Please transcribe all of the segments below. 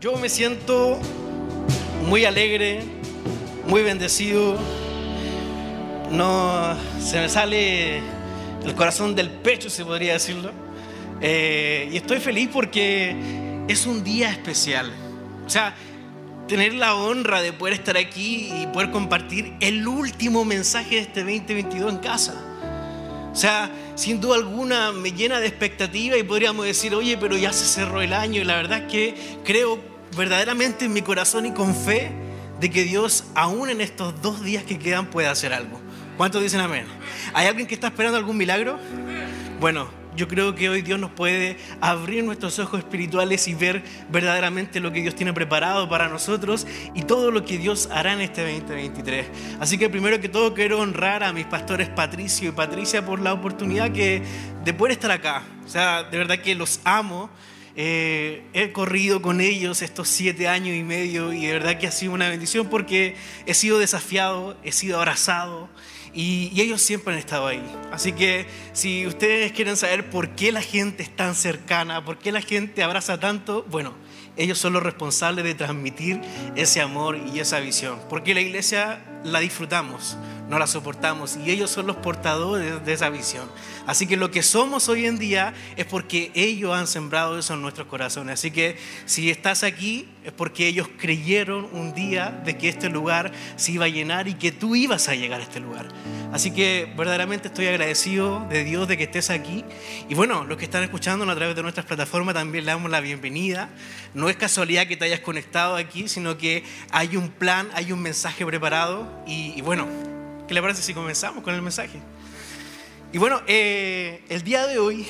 Yo me siento muy alegre, muy bendecido. No se me sale el corazón del pecho, se podría decirlo. Eh, y estoy feliz porque es un día especial. O sea, tener la honra de poder estar aquí y poder compartir el último mensaje de este 2022 en casa. O sea, sin duda alguna me llena de expectativa y podríamos decir, oye, pero ya se cerró el año y la verdad es que creo verdaderamente en mi corazón y con fe de que Dios, aún en estos dos días que quedan, puede hacer algo. ¿Cuántos dicen amén? ¿Hay alguien que está esperando algún milagro? Bueno, yo creo que hoy Dios nos puede abrir nuestros ojos espirituales y ver verdaderamente lo que Dios tiene preparado para nosotros y todo lo que Dios hará en este 2023. Así que primero que todo quiero honrar a mis pastores Patricio y Patricia por la oportunidad que, de poder estar acá. O sea, de verdad que los amo eh, he corrido con ellos estos siete años y medio y de verdad que ha sido una bendición porque he sido desafiado, he sido abrazado y, y, ellos siempre han estado ahí. Así que si ustedes quieren saber por qué la gente es tan cercana, por qué la gente abraza tanto, bueno, ellos son los responsables de transmitir ese amor y esa visión. Porque la iglesia la disfrutamos, no la soportamos y ellos son los portadores de esa visión. Así que lo que somos hoy en día es porque ellos han sembrado eso en nuestros corazones. Así que si estás aquí es porque ellos creyeron un día de que este lugar se iba a llenar y que tú ibas a llegar a este lugar. Así que verdaderamente estoy agradecido de Dios de que estés aquí. Y bueno, los que están escuchándonos a través de nuestras plataformas también le damos la bienvenida. No es casualidad que te hayas conectado aquí, sino que hay un plan, hay un mensaje preparado. Y, bueno, ¿qué le parece si comenzamos con el mensaje? Y bueno, eh, el día de hoy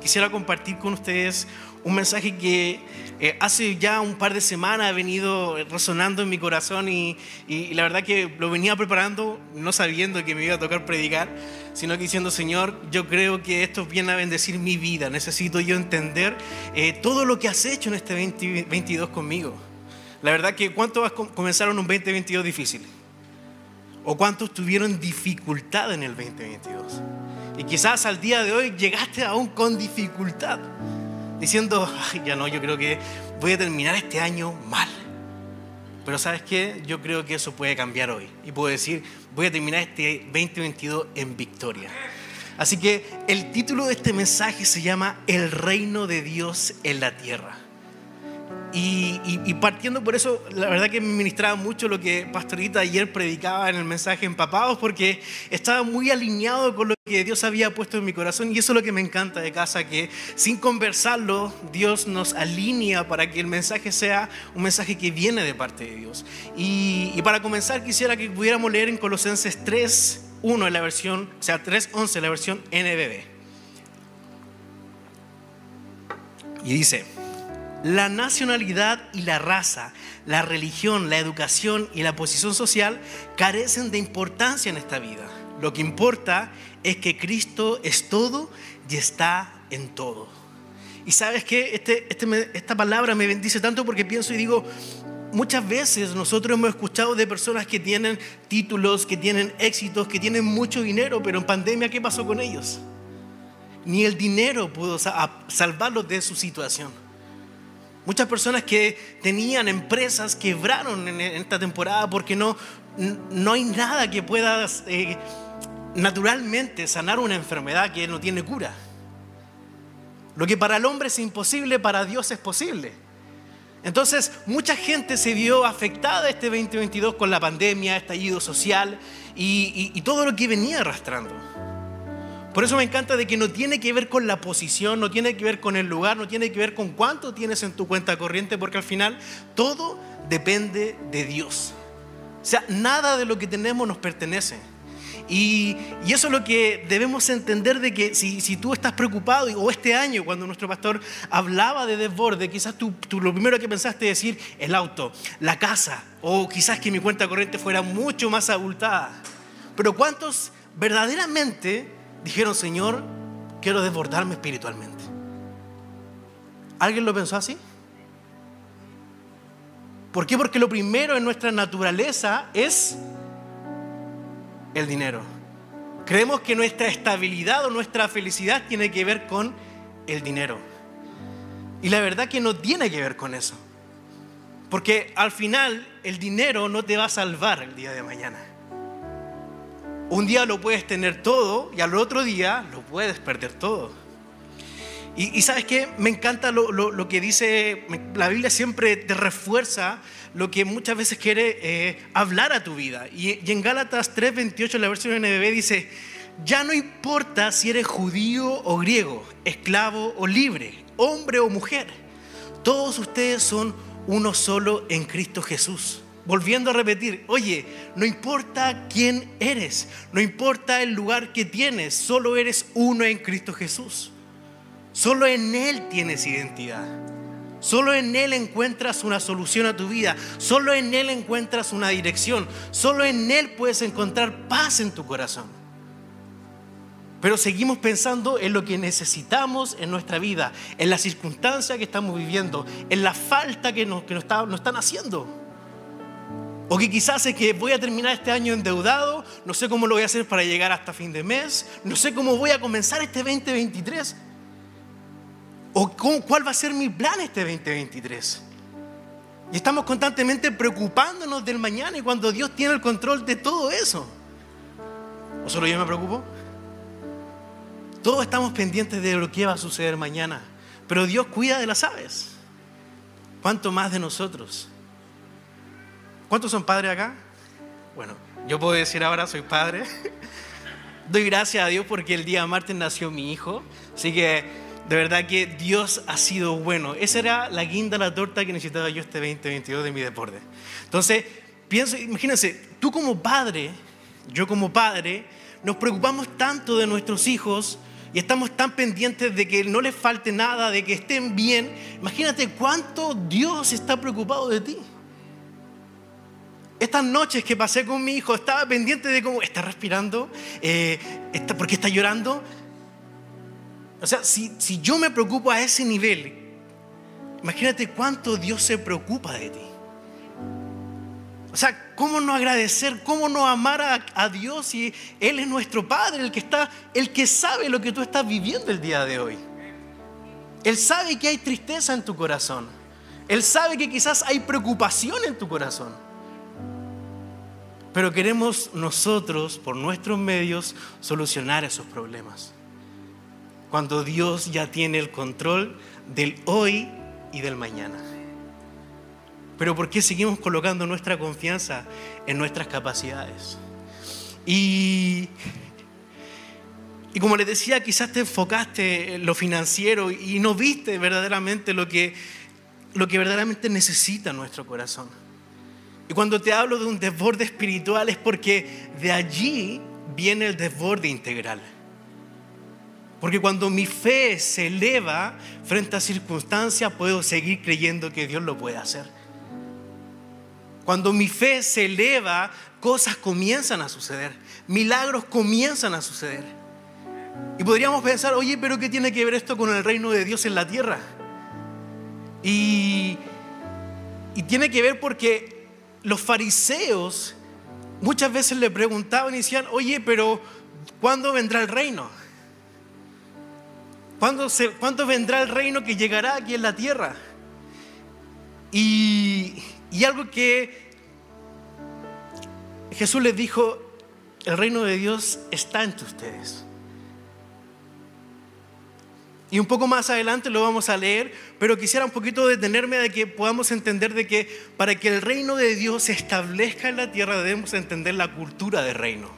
quisiera compartir con ustedes un mensaje que eh, hace ya un par de semanas ha venido resonando en mi corazón y, la verdad que lo venía preparando no sabiendo que me iba a tocar predicar, sino que diciendo, Señor, yo creo que esto viene a bendecir mi vida, necesito yo entender eh, todo lo que has hecho en este 2022 conmigo. La verdad que ¿cuántos comenzaron un 2022 difícil? ¿O cuántos tuvieron dificultad en el 2022? Y quizás al día de hoy llegaste aún con dificultad, diciendo, ya no, yo creo que voy a terminar este año mal. Pero sabes qué, yo creo que eso puede cambiar hoy. Y puedo decir, voy a terminar este 2022 en victoria. Así que el título de este mensaje se llama El reino de Dios en la tierra. Y, y, y, partiendo por eso, la verdad que me ministraba mucho lo que Pastorita ayer predicaba en el mensaje Empapados, porque estaba muy alineado con lo que Dios había puesto en mi corazón. Y eso es lo que me encanta de casa, que sin conversarlo, Dios nos alinea para que el mensaje sea un mensaje que viene de parte de Dios. Y, y para comenzar, quisiera que pudiéramos leer en Colosenses 3, 1 en la versión, o sea, 3.11 en la versión NBB. Y dice, la nacionalidad y la raza, la religión, la educación y la posición social carecen de importancia en esta vida. Lo que importa es que Cristo es todo y está en todo. Y sabes que este, este, esta palabra me bendice tanto porque pienso y digo, muchas veces nosotros hemos escuchado de personas que tienen títulos, que tienen éxitos, que tienen mucho dinero, pero en pandemia, ¿qué pasó con ellos? Ni el dinero pudo salvarlos de su situación. Muchas personas que tenían empresas quebraron en esta temporada porque no, no hay nada que pueda eh, naturalmente sanar una enfermedad que no tiene cura. Lo que para el hombre es imposible, para Dios es posible. Entonces, mucha gente se vio afectada este 2022 con la pandemia, estallido social y todo lo que venía arrastrando. Por eso me encanta de que no tiene que ver con la posición, no tiene que ver con el lugar, no tiene que ver con cuánto tienes en tu cuenta corriente, porque al final todo depende de Dios. O sea, nada de lo que tenemos nos pertenece. Y, y, eso es lo que debemos entender de que si, si, tú estás preocupado, o este año cuando nuestro pastor hablaba de desborde, quizás tú, tú, lo primero que pensaste decir el auto, la casa, o quizás que mi cuenta corriente fuera mucho más abultada. Pero ¿cuántos verdaderamente dijeron, Señor, quiero desbordarme espiritualmente? ¿Alguien lo pensó así? ¿Por qué? Porque lo primero en nuestra naturaleza es el dinero. Creemos que nuestra estabilidad o nuestra felicidad tiene que ver con el dinero. Y la verdad que no tiene que ver con eso. Porque al final el dinero no te va a salvar el día de mañana. Un día lo puedes tener todo y al otro día lo puedes perder todo. Y, sabes qué, me encanta lo, que dice, la Biblia siempre te refuerza lo que muchas veces quiere eh, hablar a tu vida. Y, y en Gálatas 3:28, la versión NBB dice, ya no importa si eres judío o griego, esclavo o libre, hombre o mujer, todos ustedes son uno solo en Cristo Jesús. Volviendo a repetir, oye, no importa quién eres, no importa el lugar que tienes, solo eres uno en Cristo Jesús. Solo en Él tienes identidad. Solo en Él encuentras una solución a tu vida. Solo en Él encuentras una dirección. Solo en Él puedes encontrar paz en tu corazón. Pero seguimos pensando en lo que necesitamos en nuestra vida, en la circunstancia que estamos viviendo, en la falta que nos, que nos, están haciendo. O que quizás es que voy a terminar este año endeudado, no sé cómo lo voy a hacer para llegar hasta fin de mes, no sé cómo voy a comenzar este 2023. O cuál va a ser mi plan este 2023. Y estamos constantemente preocupándonos del mañana y cuando Dios tiene el control de todo eso. ¿O solo yo me preocupo? Todos estamos pendientes de lo que va a suceder mañana, pero Dios cuida de las aves. ¿Cuánto más de nosotros? ¿Cuántos son padres acá? Bueno, yo puedo decir ahora soy padre. Doy gracias a Dios porque el día martes nació mi hijo. Así que de verdad que Dios ha sido bueno. Esa era la guinda, la torta que necesitaba yo este 2022 de mi deporte. Entonces, pienso, imagínense, tú como padre, yo como padre, nos preocupamos tanto de nuestros hijos y estamos tan pendientes de que no les falte nada, de que estén bien. Imagínate cuánto Dios está preocupado de ti. Estas noches que pasé con mi hijo, estaba pendiente de cómo está respirando, eh, está, porque está llorando. O sea, si, si yo me preocupo a ese nivel, imagínate cuánto Dios se preocupa de ti. O sea, ¿cómo no agradecer, cómo no amar a, Dios si Él es nuestro Padre, el que está, el que sabe lo que tú estás viviendo el día de hoy? Él sabe que hay tristeza en tu corazón. Él sabe que quizás hay preocupación en tu corazón. Pero queremos nosotros, por nuestros medios, solucionar esos problemas. Cuando Dios ya tiene el control del hoy y del mañana. Pero ¿por qué seguimos colocando nuestra confianza en nuestras capacidades? Y, y como les decía, quizás te enfocaste en lo financiero y no viste verdaderamente lo que, lo que verdaderamente necesita nuestro corazón. Y cuando te hablo de un desborde espiritual es porque de allí viene el desborde integral. Porque cuando mi fe se eleva frente a circunstancias, puedo seguir creyendo que Dios lo puede hacer. Cuando mi fe se eleva, cosas comienzan a suceder, milagros comienzan a suceder. Y podríamos pensar, oye, pero ¿qué tiene que ver esto con el reino de Dios en la tierra? Y, y tiene que ver porque los fariseos muchas veces le preguntaban y decían, oye, pero ¿cuándo vendrá el reino? ¿Cuándo, se, ¿Cuándo vendrá el reino que llegará aquí en la tierra? Y, y algo que Jesús les dijo, el reino de Dios está entre ustedes. Y un poco más adelante lo vamos a leer, pero quisiera un poquito detenerme de que podamos entender de que para que el reino de Dios se establezca en la tierra debemos entender la cultura del reino.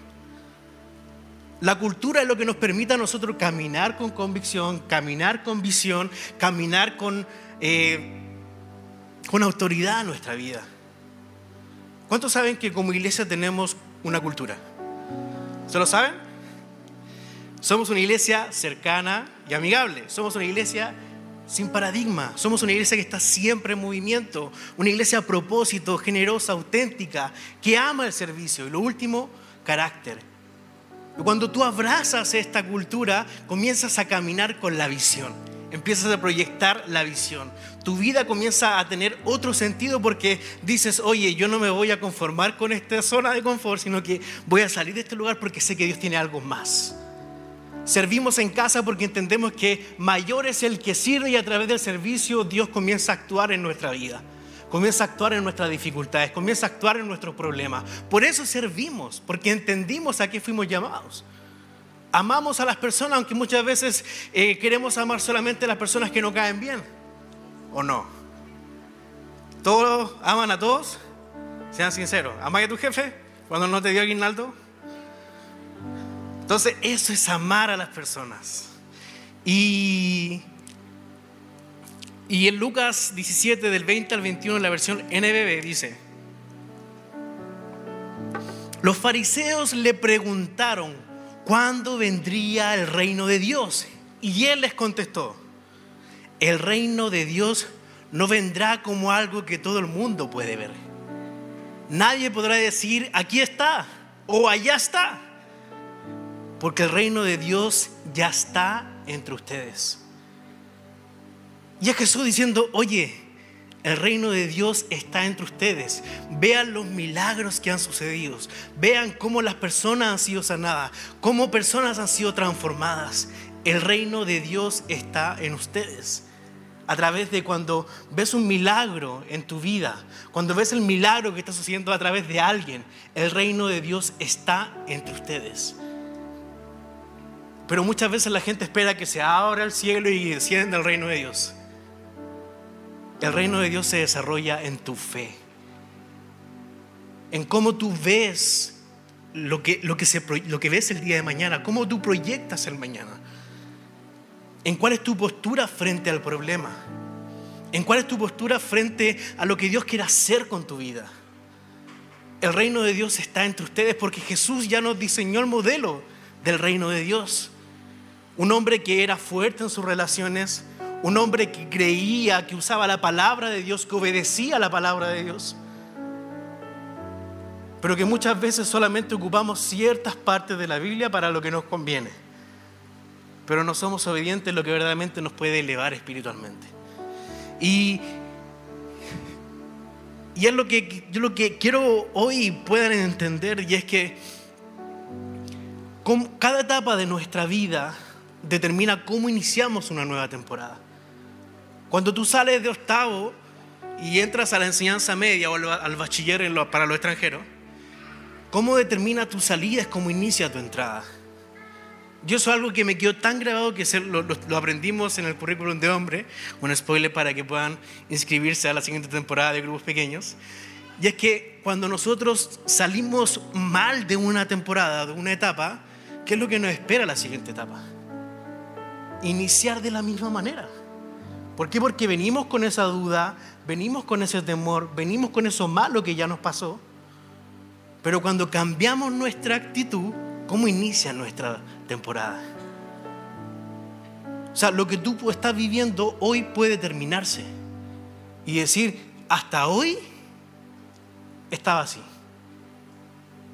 La cultura es lo que nos permite a nosotros caminar con convicción, caminar con visión, caminar con eh, con autoridad en nuestra vida. ¿Cuántos saben que como iglesia tenemos una cultura? ¿Se lo saben? Somos una iglesia cercana y amigable. Somos una iglesia sin paradigma. Somos una iglesia que está siempre en movimiento. Una iglesia a propósito, generosa, auténtica, que ama el servicio. Y lo último, carácter. Cuando tú abrazas esta cultura, comienzas a caminar con la visión empiezas a proyectar la visión. Tu vida comienza a tener otro sentido porque dices, oye, yo no me voy a conformar con esta zona de confort, sino que voy a salir de este lugar porque sé que Dios tiene algo más. Servimos en casa porque entendemos que mayor es el que sirve y a través del servicio Dios comienza a actuar en nuestra vida. comienza a actuar en nuestras dificultades, comienza a actuar en nuestros problemas. Por eso servimos, porque entendimos a qué fuimos llamados. Amamos a las personas, aunque muchas veces eh, queremos amar solamente a las personas que no caen bien. ¿O no? ¿Todos aman a todos? Sean sinceros. ¿Amas a tu jefe cuando no te dio aguinaldo? Entonces, eso es amar a las personas. Y, en Lucas 17, del 20 al 21, en la versión NBB, dice, los fariseos le preguntaron cuándo vendría el reino de Dios. Y él les contestó, el reino de Dios no vendrá como algo que todo el mundo puede ver. Nadie podrá decir, aquí está o allá está porque el reino de Dios ya está entre ustedes. Y es Jesús diciendo, oye, el reino de Dios está entre ustedes. Vean los milagros que han sucedido. Vean cómo las personas han sido sanadas, cómo personas han sido transformadas. El reino de Dios está en ustedes. A través de cuando ves un milagro en tu vida, cuando ves el milagro que está sucediendo a través de alguien, el reino de Dios está entre ustedes. Pero muchas veces la gente espera que se abra el cielo y descienda el reino de Dios. El reino de Dios se desarrolla en tu fe, en cómo tú ves lo que, lo que, ves el día de mañana, cómo tú proyectas el mañana, en cuál es tu postura frente al problema, en cuál es tu postura frente a lo que Dios quiere hacer con tu vida. El reino de Dios está entre ustedes porque Jesús ya nos diseñó el modelo del reino de Dios. Un hombre que era fuerte en sus relaciones, un hombre que creía, que usaba la palabra de Dios, que obedecía la palabra de Dios. Pero que muchas veces solamente ocupamos ciertas partes de la Biblia para lo que nos conviene. Pero no somos obedientes en lo que verdaderamente nos puede elevar espiritualmente. Y, y es lo que yo lo que quiero hoy puedan entender y es que con cada etapa de nuestra vida determina cómo iniciamos una nueva temporada. Cuando tú sales de octavo y entras a la enseñanza media o al bachiller para los extranjeros, ¿cómo determina tu salida? Es cómo inicia tu entrada. Yo eso es algo que me quedó tan grabado que lo, lo, aprendimos en el currículum de hombre, un spoiler para que puedan inscribirse a la siguiente temporada de grupos pequeños. Y es que cuando nosotros salimos mal de una temporada, de una etapa, ¿qué es lo que nos espera la siguiente etapa? Iniciar de la misma manera. ¿Por qué? Porque venimos con esa duda, venimos con ese temor, venimos con eso malo que ya nos pasó. Pero cuando cambiamos nuestra actitud, ¿cómo inicia nuestra temporada? O sea, lo que tú estás viviendo hoy puede terminarse. Y decir, hasta hoy estaba así.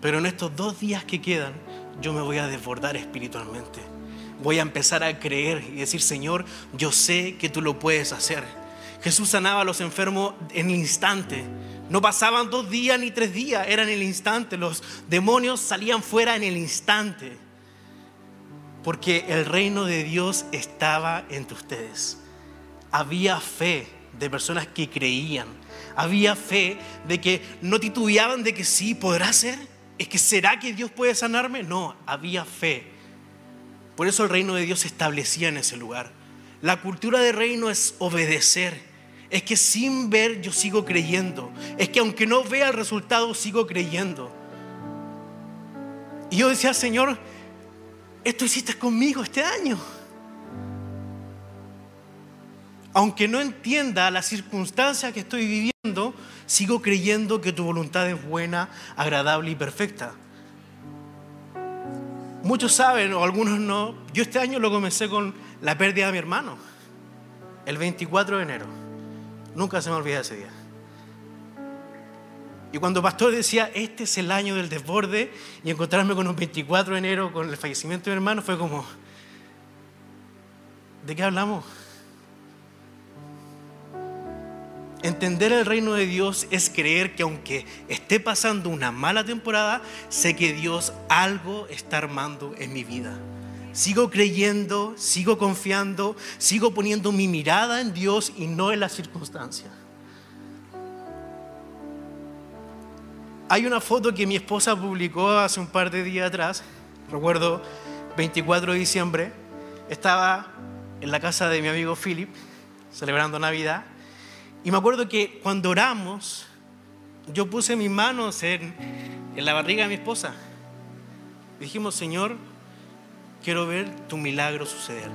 Pero en estos dos días que quedan, yo me voy a desbordar espiritualmente voy a empezar a creer y decir, Señor, yo sé que tú lo puedes hacer. Jesús sanaba a los enfermos en el instante. No pasaban dos días ni tres días, era en el instante. Los demonios salían fuera en el instante. Porque el reino de Dios estaba entre ustedes. Había fe de personas que creían. Había fe de que no titubeaban de que sí, podrá ser. ¿Es que será que Dios puede sanarme? No, había fe por eso el reino de Dios se establecía en ese lugar. La cultura de reino es obedecer. Es que sin ver yo sigo creyendo. Es que aunque no vea el resultado sigo creyendo. Y yo decía, Señor, esto hiciste conmigo este año. Aunque no entienda la circunstancia que estoy viviendo, sigo creyendo que tu voluntad es buena, agradable y perfecta. Muchos saben o algunos no. Yo este año lo comencé con la pérdida de mi hermano, el 24 de enero. Nunca se me olvida ese día. Y cuando pastor decía, este es el año del desborde, y encontrarme con un 24 de enero con el fallecimiento de mi hermano, fue como, ¿de qué hablamos? Entender el reino de Dios es creer que aunque esté pasando una mala temporada, sé que Dios algo está armando en mi vida. Sigo creyendo, sigo confiando, sigo poniendo mi mirada en Dios y no en las circunstancias. Hay una foto que mi esposa publicó hace un par de días atrás, recuerdo 24 de diciembre, estaba en la casa de mi amigo Philip, celebrando Navidad, y me acuerdo que cuando oramos, yo puse mis manos en, la barriga de mi esposa. Dijimos, Señor, quiero ver tu milagro suceder.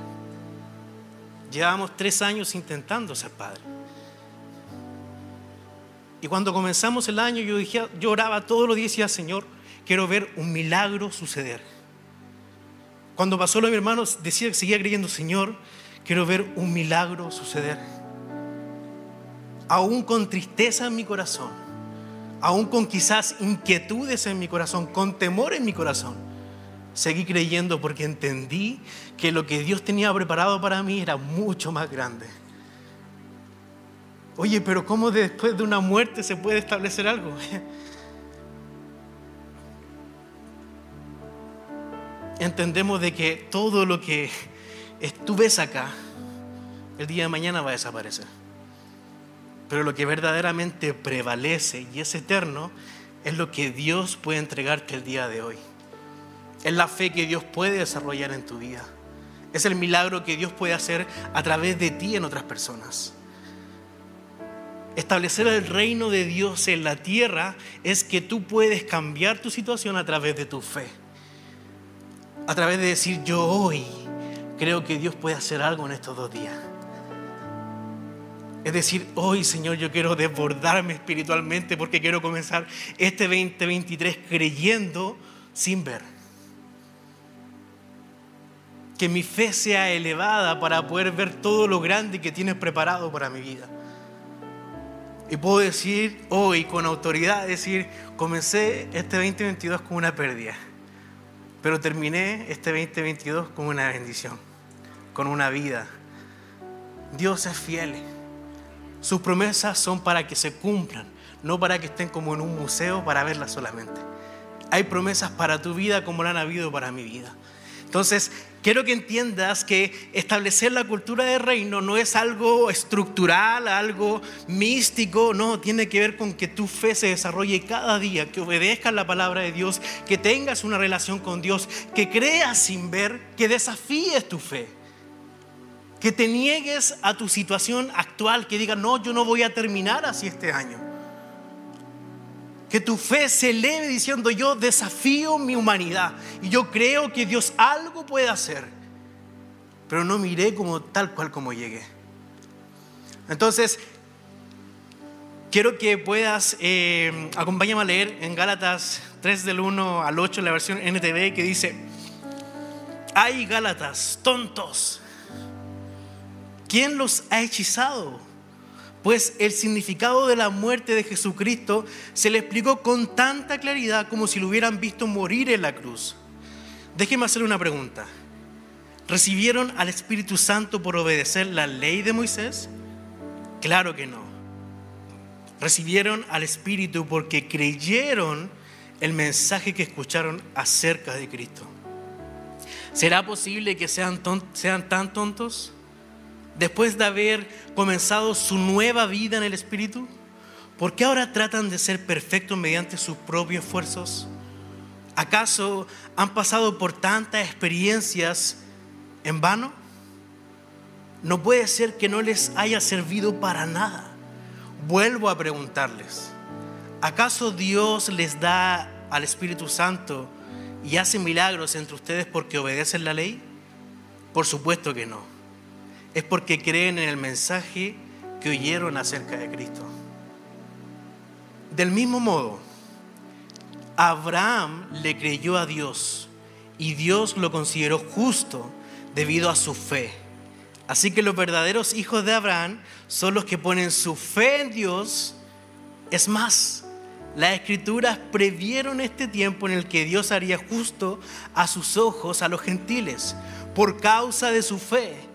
Llevábamos tres años intentando ser padre. Y cuando comenzamos el año, yo, dije, yo oraba todos los días y decía, Señor, quiero ver un milagro suceder. Cuando pasó lo de mi hermano, decía seguía creyendo, Señor, quiero ver un milagro suceder. Aún con tristeza en mi corazón, aún con quizás inquietudes en mi corazón, con temor en mi corazón, seguí creyendo porque entendí que lo que Dios tenía preparado para mí era mucho más grande. Oye, pero ¿cómo después de una muerte se puede establecer algo? Entendemos de que todo lo que tú acá, el día de mañana va a desaparecer. Pero lo que verdaderamente prevalece y es eterno es lo que Dios puede entregarte el día de hoy. Es la fe que Dios puede desarrollar en tu vida. Es el milagro que Dios puede hacer a través de ti en otras personas. Establecer el reino de Dios en la tierra es que tú puedes cambiar tu situación a través de tu fe. A través de decir yo hoy creo que Dios puede hacer algo en estos dos días. Es decir, hoy Señor yo quiero desbordarme espiritualmente porque quiero comenzar este 2023 creyendo sin ver. Que mi fe sea elevada para poder ver todo lo grande que tienes preparado para mi vida. Y puedo decir hoy con autoridad, decir, comencé este 2022 con una pérdida, pero terminé este 2022 con una bendición, con una vida. Dios es fiel. Sus promesas son para que se cumplan, no para que estén como en un museo para verlas solamente. Hay promesas para tu vida como la han habido para mi vida. Entonces, quiero que entiendas que establecer la cultura de reino no es algo estructural, algo místico, no, tiene que ver con que tu fe se desarrolle cada día, que obedezcas la palabra de Dios, que tengas una relación con Dios, que creas sin ver, que desafíes tu fe. Que te niegues a tu situación actual, que digas, no, yo no voy a terminar así este año que tu fe se eleve diciendo yo desafío mi humanidad y yo creo que Dios algo puede hacer, pero no miré como tal cual como llegué. Entonces, quiero que puedas, eh, acompáñame a leer en Gálatas 3 del 1 al 8, la versión NTV, que dice, hay Gálatas, tontos, ¿quién los ha hechizado? Pues el significado de la muerte de Jesucristo se le explicó con tanta claridad como si lo hubieran visto morir en la cruz. Déjenme hacer una pregunta. ¿Recibieron al Espíritu Santo por obedecer la ley de Moisés? Claro que no. Recibieron al Espíritu porque creyeron el mensaje que escucharon acerca de Cristo. ¿Será posible que sean, sean tan tontos? Después de haber comenzado su nueva vida en el Espíritu? ¿Por qué ahora tratan de ser perfectos mediante sus propios esfuerzos? ¿Acaso han pasado por tantas experiencias en vano? No puede ser que no les haya servido para nada. Vuelvo a preguntarles, ¿acaso Dios les da al Espíritu Santo y hace milagros entre ustedes porque obedecen la ley? Por supuesto que no es porque creen en el mensaje que oyeron acerca de Cristo. Del mismo modo, Abraham le creyó a Dios y Dios lo consideró justo debido a su fe. Así que los verdaderos hijos de Abraham son los que ponen su fe en Dios. Es más, las escrituras previeron este tiempo en el que Dios haría justo a sus ojos a los gentiles por causa de su fe.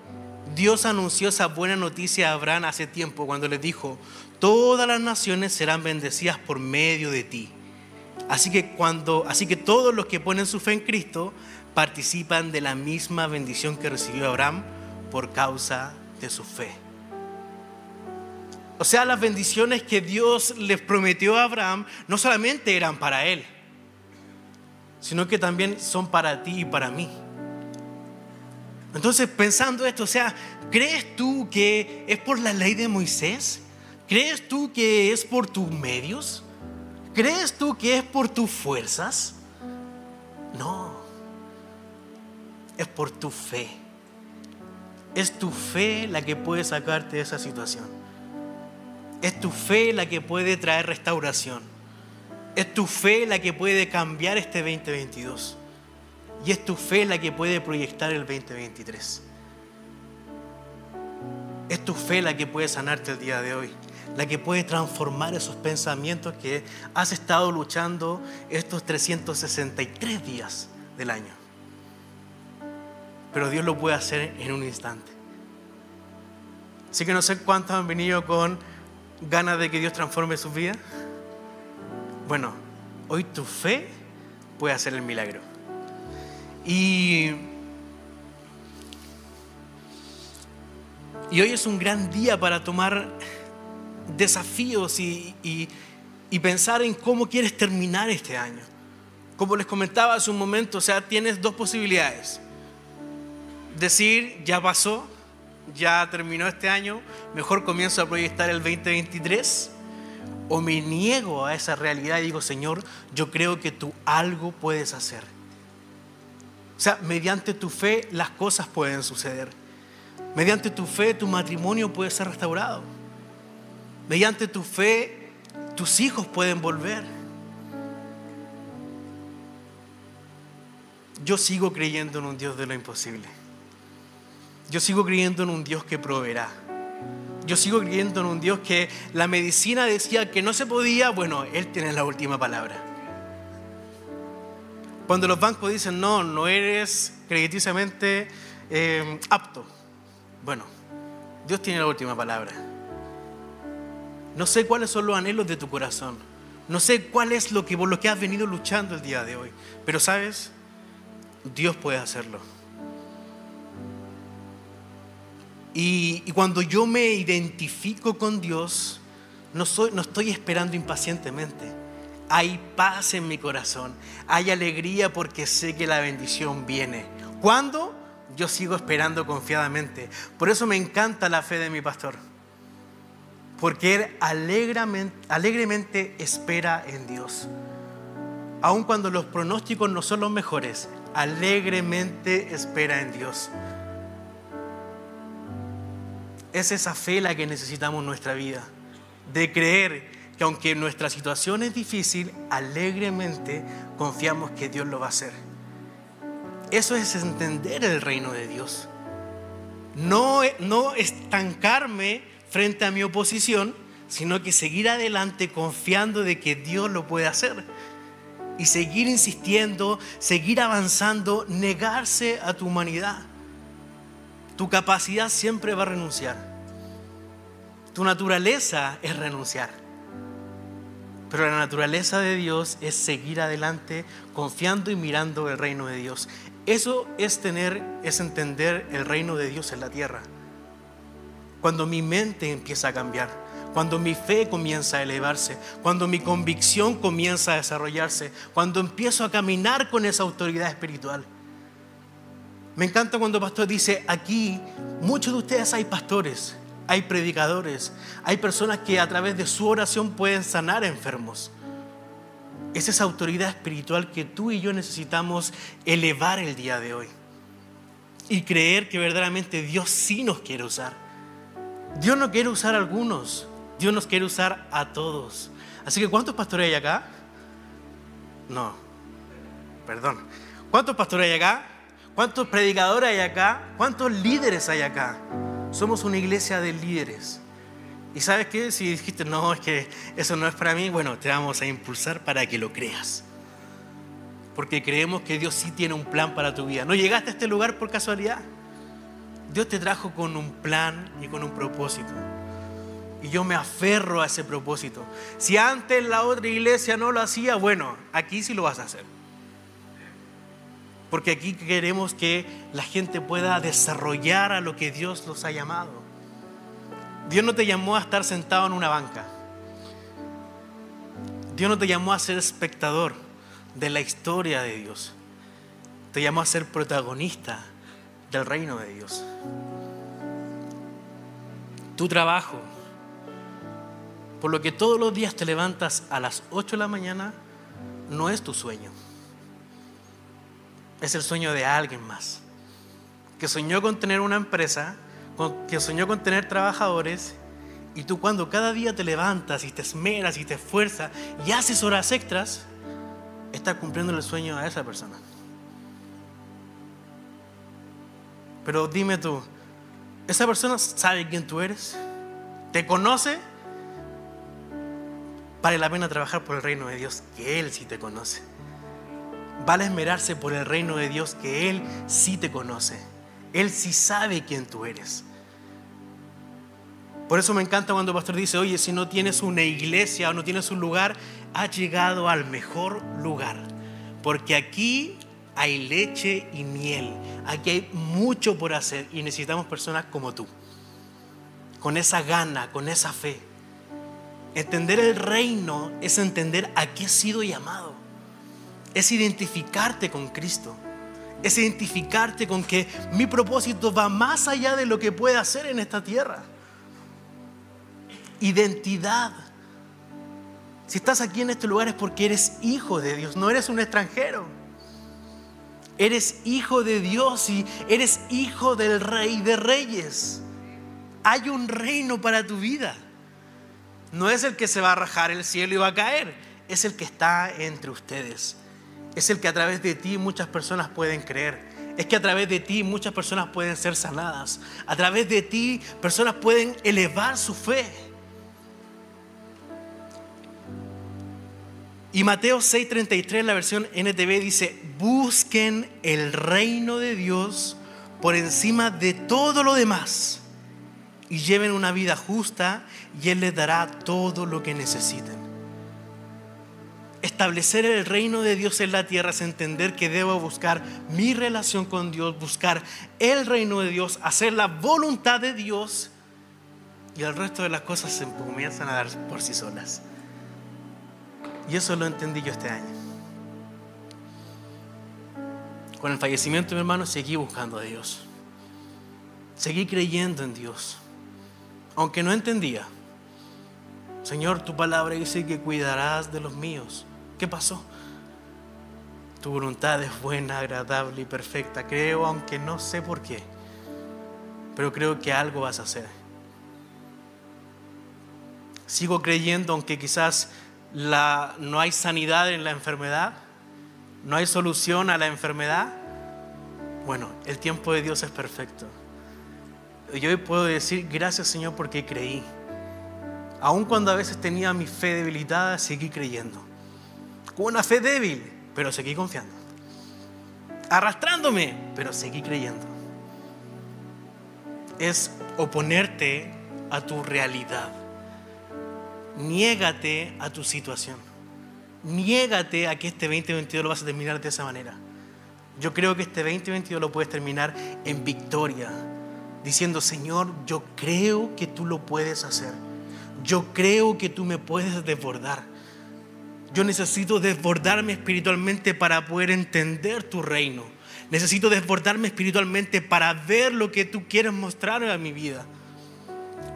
Dios anunció esa buena noticia a Abraham hace tiempo cuando le dijo, todas las naciones serán bendecidas por medio de ti. Así que cuando así que todos los que ponen su fe en Cristo participan de la misma bendición que recibió Abraham por causa de su fe. O sea, las bendiciones que Dios les prometió a Abraham no solamente eran para él, sino que también son para ti y para mí. Entonces, pensando esto, o sea, ¿crees tú que es por la ley de Moisés? ¿Crees tú que es por tus medios? ¿Crees tú que es por tus fuerzas? No, es por tu fe. Es tu fe la que puede sacarte de esa situación. Es tu fe la que puede traer restauración. Es tu fe la que puede cambiar este 2022. Y es tu fe la que puede proyectar el 2023. Es tu fe la que puede sanarte el día de hoy. La que puede transformar esos pensamientos que has estado luchando estos 363 días del año. Pero Dios lo puede hacer en un instante. Así que no sé cuántos han venido con ganas de que Dios transforme su vida. Bueno, hoy tu fe puede hacer el milagro. Y, y hoy es un gran día para tomar desafíos y, y pensar en cómo quieres terminar este año. Como les comentaba hace un momento, o sea, tienes dos posibilidades. Decir, ya pasó, ya terminó este año, mejor comienzo a proyectar el 2023. O me niego a esa realidad y digo, Señor, yo creo que tú algo puedes hacer. O sea, mediante tu fe las cosas pueden suceder. Mediante tu fe tu matrimonio puede ser restaurado. Mediante tu fe tus hijos pueden volver. Yo sigo creyendo en un Dios de lo imposible. Yo sigo creyendo en un Dios que proveerá. Yo sigo creyendo en un Dios que la medicina decía que no se podía, bueno, Él tiene la última palabra. Cuando los bancos dicen, no, no eres crediticiamente eh, apto, bueno, Dios tiene la última palabra. No sé cuáles son los anhelos de tu corazón. No sé cuál es lo que, por lo que has venido luchando el día de hoy. Pero sabes, Dios puede hacerlo. Y, cuando yo me identifico con Dios, no, soy, no estoy esperando impacientemente. Hay paz en mi corazón, hay alegría porque sé que la bendición viene. ¿Cuándo? Yo sigo esperando confiadamente. Por eso me encanta la fe de mi pastor. Porque él alegremente, espera en Dios. Aun cuando los pronósticos no son los mejores, alegremente espera en Dios. Es esa fe la que necesitamos en nuestra vida, de creer que aunque nuestra situación es difícil, alegremente confiamos que Dios lo va a hacer. Eso es entender el reino de Dios. No, no estancarme frente a mi oposición, sino que seguir adelante confiando de que Dios lo puede hacer. Y seguir insistiendo, seguir avanzando, negarse a tu humanidad. Tu capacidad siempre va a renunciar. Tu naturaleza es renunciar. Pero la naturaleza de Dios es seguir adelante confiando y mirando el reino de Dios. Eso es tener, es entender el reino de Dios en la tierra. Cuando mi mente empieza a cambiar, cuando mi fe comienza a elevarse, cuando mi convicción comienza a desarrollarse, cuando empiezo a caminar con esa autoridad espiritual. Me encanta cuando el pastor dice, aquí muchos de ustedes hay pastores, hay predicadores, hay personas que a través de su oración pueden sanar enfermos. Es esa autoridad espiritual que tú y yo necesitamos elevar el día de hoy. Y creer que verdaderamente Dios sí nos quiere usar. Dios no quiere usar a algunos, Dios nos quiere usar a todos. Así que ¿cuántos pastores hay acá? No, perdón. ¿Cuántos pastores hay acá? ¿Cuántos predicadores hay acá? ¿Cuántos líderes hay acá? Somos una iglesia de líderes. Y sabes qué? Si dijiste, no, es que eso no es para mí, bueno, te vamos a impulsar para que lo creas. Porque creemos que Dios sí tiene un plan para tu vida. No llegaste a este lugar por casualidad. Dios te trajo con un plan y con un propósito. Y yo me aferro a ese propósito. Si antes la otra iglesia no lo hacía, bueno, aquí sí lo vas a hacer. Porque aquí queremos que la gente pueda desarrollar a lo que Dios los ha llamado. Dios no te llamó a estar sentado en una banca. Dios no te llamó a ser espectador de la historia de Dios. Te llamó a ser protagonista del reino de Dios. Tu trabajo, por lo que todos los días te levantas a las 8 de la mañana, no es tu sueño. Es el sueño de alguien más. Que soñó con tener una empresa, que soñó con tener trabajadores, y tú cuando cada día te levantas y te esmeras y te esfuerzas y haces horas extras, estás cumpliendo el sueño a esa persona. Pero dime tú, ¿esa persona sabe quién tú eres? ¿Te conoce? Vale la pena trabajar por el reino de Dios, que Él sí te conoce. Vale esmerarse por el reino de Dios, que Él sí te conoce. Él sí sabe quién tú eres. Por eso me encanta cuando el pastor dice, oye, si no tienes una iglesia o no tienes un lugar, has llegado al mejor lugar. Porque aquí hay leche y miel. Aquí hay mucho por hacer y necesitamos personas como tú. Con esa gana, con esa fe. Entender el reino es entender a qué has sido llamado. Es identificarte con Cristo. Es identificarte con que mi propósito va más allá de lo que puede hacer en esta tierra. Identidad. Si estás aquí en este lugar es porque eres hijo de Dios, no eres un extranjero. Eres hijo de Dios y eres hijo del rey de reyes. Hay un reino para tu vida. No es el que se va a rajar el cielo y va a caer, es el que está entre ustedes. Es el que a través de ti muchas personas pueden creer. Es que a través de ti muchas personas pueden ser sanadas. A través de ti personas pueden elevar su fe. Y Mateo 6:33, la versión NTV, dice, busquen el reino de Dios por encima de todo lo demás y lleven una vida justa y Él les dará todo lo que necesiten. Establecer el reino de Dios en la tierra es entender que debo buscar mi relación con Dios, buscar el reino de Dios, hacer la voluntad de Dios y el resto de las cosas se comienzan a dar por sí solas. Y eso lo entendí yo este año. Con el fallecimiento de mi hermano seguí buscando a Dios. Seguí creyendo en Dios. Aunque no entendía. Señor, tu palabra dice que cuidarás de los míos. ¿Qué pasó? Tu voluntad es buena, agradable y perfecta. Creo, aunque no sé por qué. Pero creo que algo vas a hacer. Sigo creyendo, aunque quizás no hay sanidad en la enfermedad, no hay solución a la enfermedad, bueno, el tiempo de Dios es perfecto. Y hoy puedo decir gracias Señor porque creí. Aun cuando a veces tenía mi fe debilitada, seguí creyendo. Con una fe débil, pero seguí confiando. Arrastrándome, pero seguí creyendo. Es oponerte a tu realidad niégate a tu situación. Niégate a que este 2022 lo vas a terminar de esa manera. Yo creo que este 2022 lo puedes terminar en victoria, diciendo, Señor, yo creo que tú lo puedes hacer. Yo creo que tú me puedes desbordar. Yo necesito desbordarme espiritualmente para poder entender tu reino. Necesito desbordarme espiritualmente para ver lo que tú quieres mostrar a mi vida.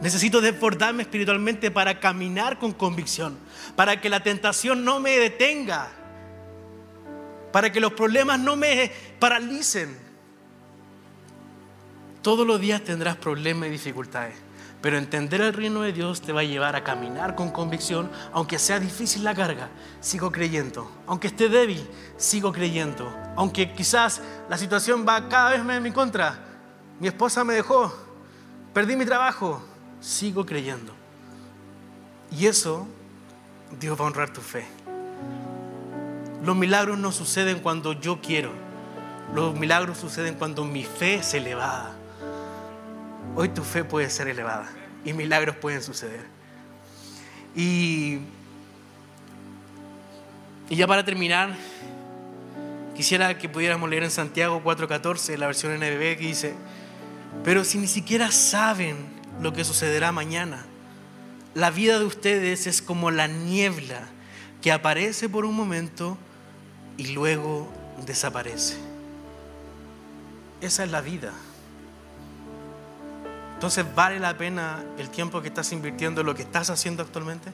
Necesito desbordarme espiritualmente para caminar con convicción, para que la tentación no me detenga, para que los problemas no me paralicen. Todos los días tendrás problemas y dificultades, pero entender el reino de Dios te va a llevar a caminar con convicción, aunque sea difícil la carga, sigo creyendo, aunque esté débil, sigo creyendo, aunque quizás la situación va cada vez más en mi contra, mi esposa me dejó, perdí mi trabajo, sigo creyendo. Y eso, Dios va a honrar tu fe. Los milagros no suceden cuando yo quiero. Los milagros suceden cuando mi fe es elevada. Hoy tu fe puede ser elevada y milagros pueden suceder. Y, ya para terminar, quisiera que pudiéramos leer en Santiago 4:14, la versión NBB, que dice, pero si ni siquiera saben lo que sucederá mañana. La vida de ustedes es como la niebla que aparece por un momento y luego desaparece. Esa es la vida. Entonces, ¿vale la pena el tiempo que estás invirtiendo en lo que estás haciendo actualmente?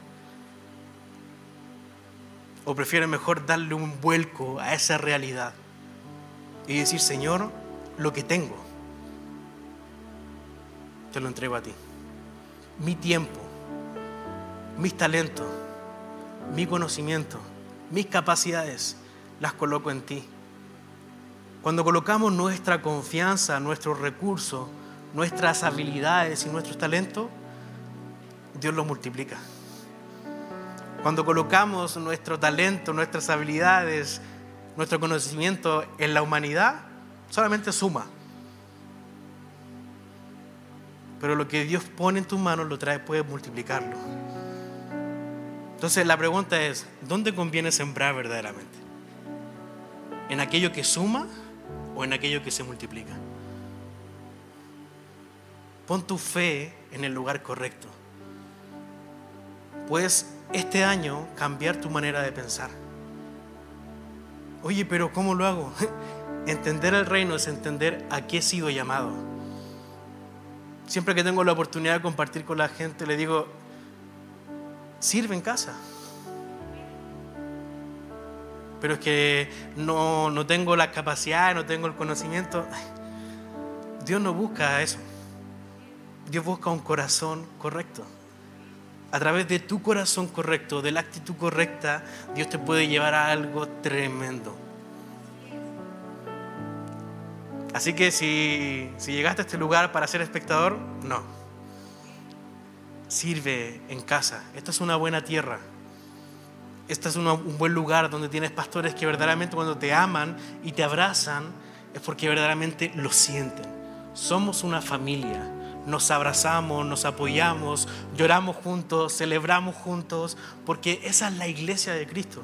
¿O prefieres mejor darle un vuelco a esa realidad y decir, Señor, lo que tengo, te lo entrego a ti? Mi tiempo, mis talentos, mi conocimiento, mis capacidades, las coloco en ti. Cuando colocamos nuestra confianza, nuestros recursos, nuestras habilidades y nuestros talentos, Dios los multiplica. Cuando colocamos nuestro talento, nuestras habilidades, nuestro conocimiento en la humanidad, solamente suma. Pero lo que Dios pone en tus manos lo trae, puede multiplicarlo. Entonces la pregunta es, ¿dónde conviene sembrar verdaderamente? ¿En aquello que suma o en aquello que se multiplica? Pon tu fe en el lugar correcto. Puedes este año cambiar tu manera de pensar. Oye, pero ¿cómo lo hago? Entender el reino es entender a qué he sido llamado. Siempre que tengo la oportunidad de compartir con la gente, le digo, sirve en casa. Pero es que no, no tengo la capacidad, no tengo el conocimiento. Dios no busca eso. Dios busca un corazón correcto. A través de tu corazón correcto, de la actitud correcta, Dios te puede llevar a algo tremendo. Así que si, si llegaste a este lugar para ser espectador, no sirve en casa. Esta es una buena tierra. Este es un buen lugar donde tienes pastores que verdaderamente cuando te aman y te abrazan es porque verdaderamente lo sienten. Somos una familia. Nos abrazamos, nos apoyamos, lloramos juntos, celebramos juntos, porque esa es la iglesia de Cristo.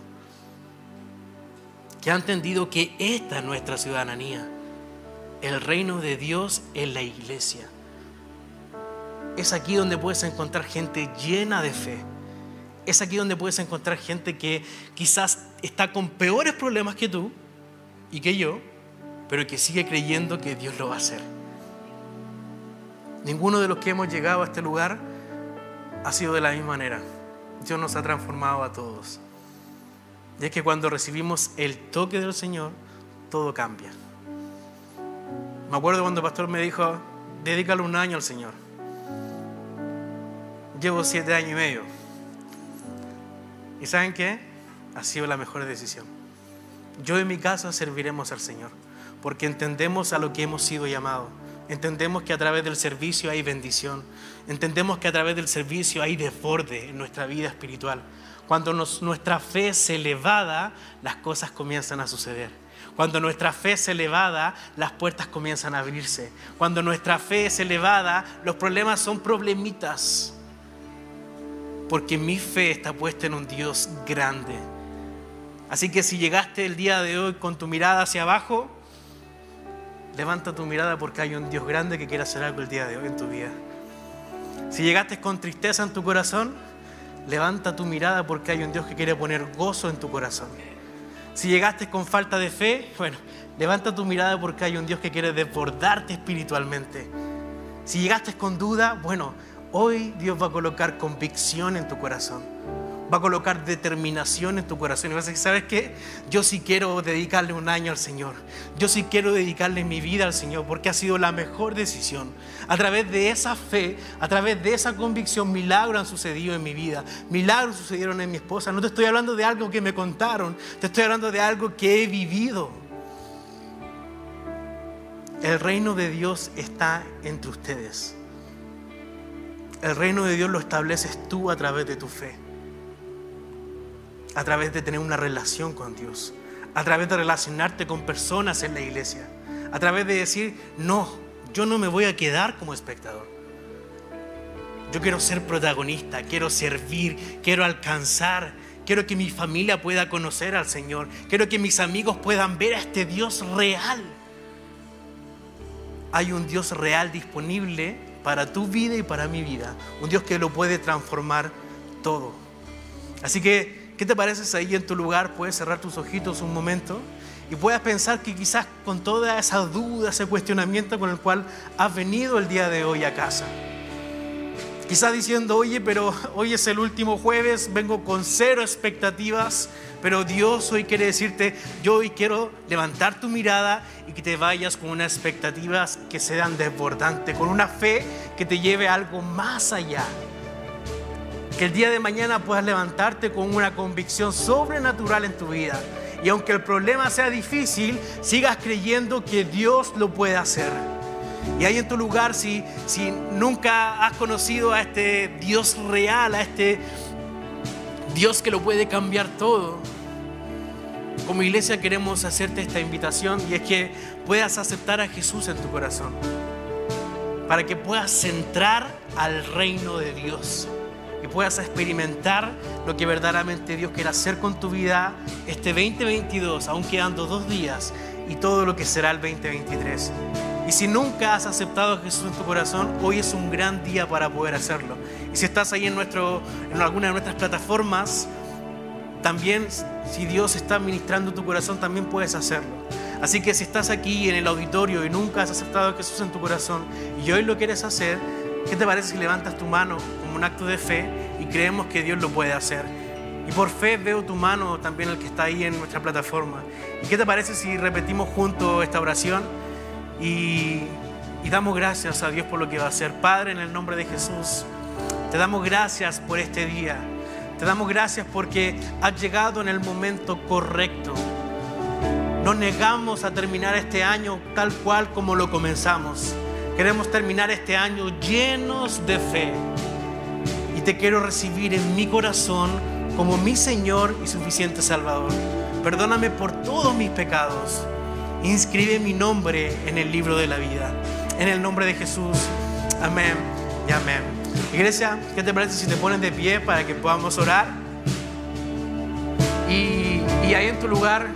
Que ha entendido que esta es nuestra ciudadanía. El reino de Dios en la iglesia es aquí donde puedes encontrar gente llena de fe. Es aquí donde puedes encontrar gente que quizás está con peores problemas que tú y que yo, pero que sigue creyendo que Dios lo va a hacer. Ninguno de los que hemos llegado a este lugar ha sido de la misma manera. Dios nos ha transformado a todos. Y es que cuando recibimos el toque del Señor, todo cambia. Me acuerdo cuando el pastor me dijo, dedícale un año al Señor llevo siete años y medio. ¿Y saben qué? Ha sido la mejor decisión. Yo en mi casa serviremos al Señor, porque entendemos a lo que hemos sido llamados. Entendemos que a través del servicio hay bendición. Entendemos que a través del servicio hay desborde en nuestra vida espiritual. Cuando nuestra fe es elevada, las cosas comienzan a suceder. Cuando nuestra fe es elevada, las puertas comienzan a abrirse. Cuando nuestra fe es elevada, los problemas son problemitas porque mi fe está puesta en un Dios grande. Así que si llegaste el día de hoy con tu mirada hacia abajo, levanta tu mirada porque hay un Dios grande que quiere hacer algo el día de hoy en tu vida. Si llegaste con tristeza en tu corazón, levanta tu mirada porque hay un Dios que quiere poner gozo en tu corazón. Si llegaste con falta de fe, bueno, levanta tu mirada porque hay un Dios que quiere desbordarte espiritualmente. Si llegaste con duda, bueno, Hoy Dios va a colocar convicción en tu corazón. Va a colocar determinación en tu corazón. Y vas a decir, ¿sabes qué? Yo sí quiero dedicarle un año al Señor. Yo sí quiero dedicarle mi vida al Señor porque ha sido la mejor decisión. A través de esa fe, a través de esa convicción, milagros han sucedido en mi vida. Milagros sucedieron en mi esposa. No te estoy hablando de algo que me contaron. Te estoy hablando de algo que he vivido. El reino de Dios está entre ustedes. El reino de Dios lo estableces tú a través de tu fe, a través de tener una relación con Dios, a través de relacionarte con personas en la iglesia, a través de decir, no, yo no me voy a quedar como espectador. Yo quiero ser protagonista, quiero servir, quiero alcanzar, quiero que mi familia pueda conocer al Señor, quiero que mis amigos puedan ver a este Dios real. Hay un Dios real disponible para tu vida y para mi vida. Un Dios que lo puede transformar todo. Así que, ¿qué te parece ahí en tu lugar puedes cerrar tus ojitos un momento y puedas pensar que quizás con toda esa duda, ese cuestionamiento con el cual has venido el día de hoy a casa? Quizás diciendo, oye, pero hoy es el último jueves, vengo con cero expectativas, pero Dios hoy quiere decirte, yo hoy quiero levantar tu mirada y que te vayas con unas expectativas que sean desbordantes, con una fe que te lleve a algo más allá. Que el día de mañana puedas levantarte con una convicción sobrenatural en tu vida. Y aunque el problema sea difícil, sigas creyendo que Dios lo puede hacer. Y ahí en tu lugar, si, si nunca has conocido a este Dios real, a este Dios que lo puede cambiar todo, como iglesia queremos hacerte esta invitación y es que puedas aceptar a Jesús en tu corazón, para que puedas entrar al reino de Dios y puedas experimentar lo que verdaderamente Dios quiere hacer con tu vida este 2022, aún quedando dos días, y todo lo que será el 2023. Y si nunca has aceptado a Jesús en tu corazón, hoy es un gran día para poder hacerlo. Y si estás ahí en, nuestro, en alguna de nuestras plataformas, también si Dios está ministrando tu corazón, también puedes hacerlo. Así que si estás aquí en el auditorio y nunca has aceptado a Jesús en tu corazón y hoy lo quieres hacer, ¿qué te parece si levantas tu mano un acto de fe y creemos que Dios lo puede hacer? Y por fe veo tu mano también el que está ahí en nuestra plataforma. ¿Y qué te parece si repetimos juntos esta oración? Y, damos gracias a Dios por lo que va a hacer. Padre, en el nombre de Jesús, te damos gracias por este día. Te damos gracias porque has llegado en el momento correcto. No negamos a terminar este año tal cual como lo comenzamos. Queremos terminar este año llenos de fe. Te quiero recibir en mi corazón como mi Señor y suficiente Salvador. Perdóname por todos mis pecados inscribe mi nombre en el libro de la vida. En el nombre de Jesús. Amén y amén. Iglesia, ¿qué te parece si te pones de pie para que podamos orar? Y, ahí en tu lugar,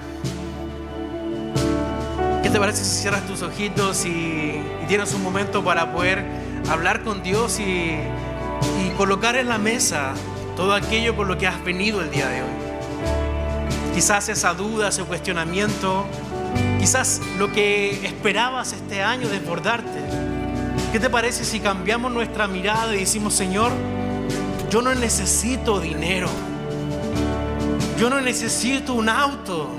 ¿qué te parece si cierras tus ojitos y, y tienes un momento para poder hablar con Dios y colocar en la mesa todo aquello por lo que has venido el día de hoy? Quizás esa duda, ese cuestionamiento Quizás lo que esperabas este año desbordarte. ¿Qué te parece si cambiamos nuestra mirada y decimos, Señor, yo no necesito dinero. Yo no necesito un auto.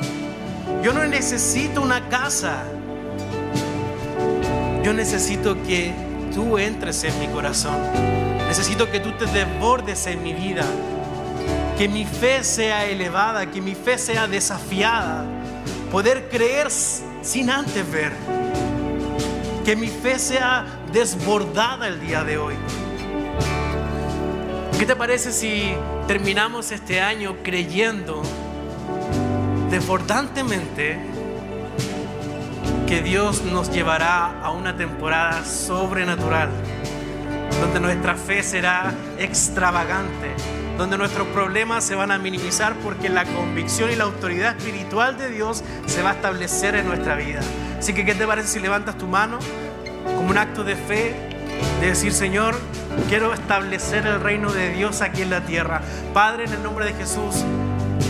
Yo no necesito una casa. Yo necesito que tú entres en mi corazón. Necesito que tú te desbordes en mi vida. Que mi fe sea elevada, que mi fe sea desafiada poder creer sin antes ver. Que mi fe sea desbordada el día de hoy. ¿Qué te parece si terminamos este año creyendo desbordantemente que Dios nos llevará a una temporada sobrenatural, donde nuestra fe será extravagante, donde nuestros problemas se van a minimizar porque la convicción y la autoridad espiritual de Dios se va a establecer en nuestra vida. Así que, ¿qué te parece si levantas tu mano como un acto de fe, de decir, Señor, quiero establecer el reino de Dios aquí en la tierra? Padre, en el nombre de Jesús,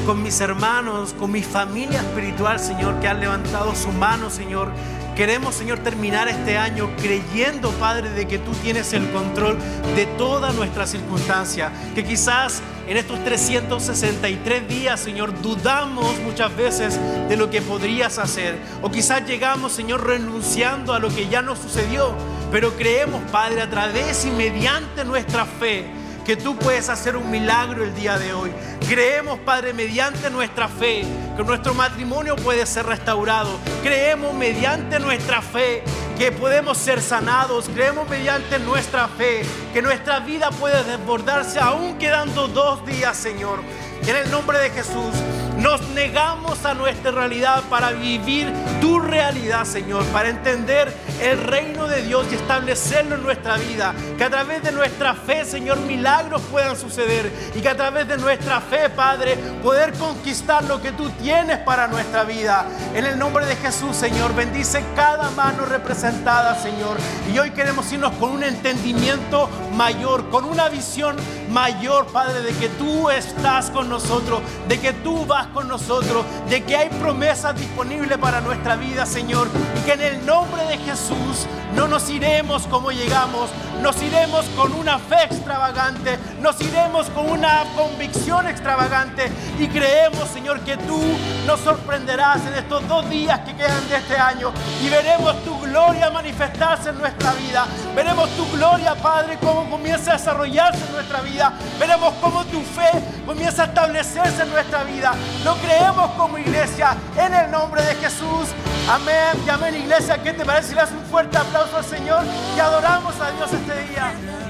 con mis hermanos, con mi familia espiritual, Señor, que han levantado su mano, Señor, Queremos, Señor, terminar este año creyendo, Padre, de que tú tienes el control de todas nuestras circunstancias. Que quizás en estos 363 días, Señor, dudamos muchas veces de lo que podrías hacer. O quizás llegamos, Señor, renunciando a lo que ya no sucedió. Pero creemos, Padre, a través y mediante nuestra fe que tú puedes hacer un milagro el día de hoy. Creemos, Padre, mediante nuestra fe, que nuestro matrimonio puede ser restaurado. Creemos mediante nuestra fe que podemos ser sanados. Creemos mediante nuestra fe que nuestra vida puede desbordarse aún quedando dos días, Señor. En el nombre de Jesús. Nos negamos a nuestra realidad para vivir tu realidad, Señor, para entender el reino de Dios y establecerlo en nuestra vida. Que a través de nuestra fe, Señor, milagros puedan suceder. Y que a través de nuestra fe, Padre, poder conquistar lo que tú tienes para nuestra vida. En el nombre de Jesús, Señor, bendice cada mano representada, Señor. Y hoy queremos irnos con un entendimiento mayor, con una visión mayor, Padre, de que tú estás con nosotros, de que tú vas con nosotros, de que hay promesas disponibles para nuestra vida, Señor. Y que en el nombre de Jesús no nos iremos como llegamos, nos iremos con una fe extravagante, nos iremos con una convicción extravagante y creemos, Señor, que tú nos sorprenderás en estos dos días que quedan de este año y veremos tu gloria manifestarse en nuestra vida. Veremos tu gloria, Padre, cómo comienza a desarrollarse en nuestra vida. Veremos cómo tu fe comienza a establecerse en nuestra vida. Lo creemos como iglesia en el nombre de Jesús. Amén y amén, iglesia. ¿Qué te parece le das un fuerte aplauso al Señor y adoramos a Dios este día?